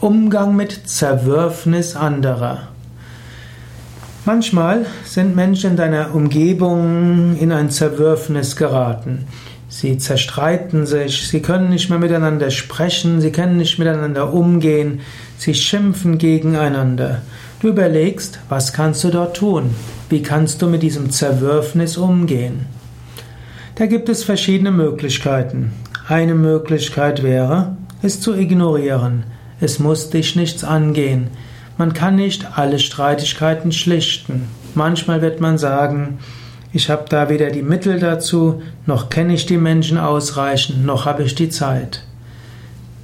Umgang mit Zerwürfnis anderer. Manchmal sind Menschen in deiner Umgebung in ein Zerwürfnis geraten. Sie zerstreiten sich, sie können nicht mehr miteinander sprechen, sie können nicht miteinander umgehen, sie schimpfen gegeneinander. Du überlegst, was kannst du dort tun? Wie kannst du mit diesem Zerwürfnis umgehen? Da gibt es verschiedene Möglichkeiten. Eine Möglichkeit wäre, es zu ignorieren. Es muss dich nichts angehen. Man kann nicht alle Streitigkeiten schlichten. Manchmal wird man sagen, ich habe da weder die Mittel dazu, noch kenne ich die Menschen ausreichend, noch habe ich die Zeit.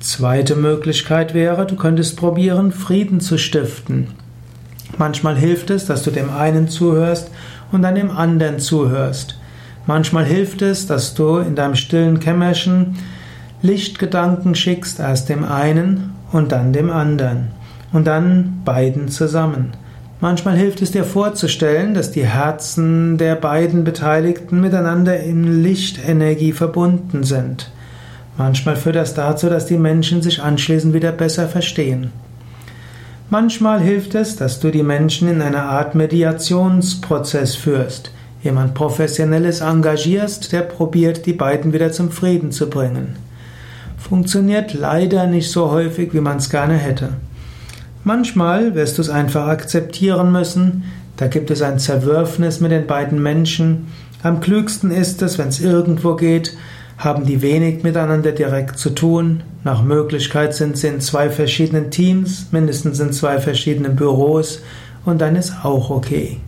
Zweite Möglichkeit wäre, du könntest probieren, Frieden zu stiften. Manchmal hilft es, dass du dem einen zuhörst und dann dem anderen zuhörst. Manchmal hilft es, dass du in deinem stillen Kämmerchen Lichtgedanken schickst, erst dem einen und dann dem anderen und dann beiden zusammen. Manchmal hilft es dir vorzustellen, dass die Herzen der beiden Beteiligten miteinander in Lichtenergie verbunden sind. Manchmal führt das dazu, dass die Menschen sich anschließend wieder besser verstehen. Manchmal hilft es, dass du die Menschen in eine Art Mediationsprozess führst, jemand Professionelles engagierst, der probiert, die beiden wieder zum Frieden zu bringen funktioniert leider nicht so häufig, wie man es gerne hätte. Manchmal wirst du es einfach akzeptieren müssen, da gibt es ein Zerwürfnis mit den beiden Menschen. Am klügsten ist es, wenn es irgendwo geht, haben die wenig miteinander direkt zu tun. Nach Möglichkeit sind sie in zwei verschiedenen Teams, mindestens in zwei verschiedenen Büros und dann ist auch okay.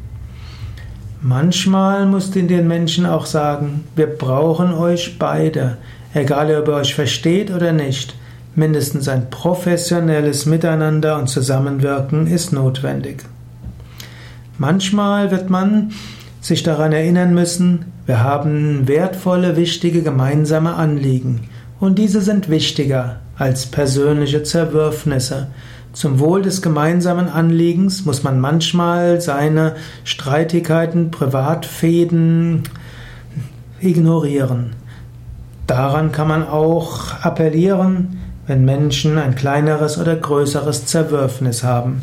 Manchmal musst du den Menschen auch sagen, wir brauchen euch beide. Egal ob ihr euch versteht oder nicht, mindestens ein professionelles Miteinander und Zusammenwirken ist notwendig. Manchmal wird man sich daran erinnern müssen, wir haben wertvolle, wichtige gemeinsame Anliegen und diese sind wichtiger als persönliche Zerwürfnisse. Zum Wohl des gemeinsamen Anliegens muss man manchmal seine Streitigkeiten, Privatfäden ignorieren. Daran kann man auch appellieren, wenn Menschen ein kleineres oder größeres Zerwürfnis haben.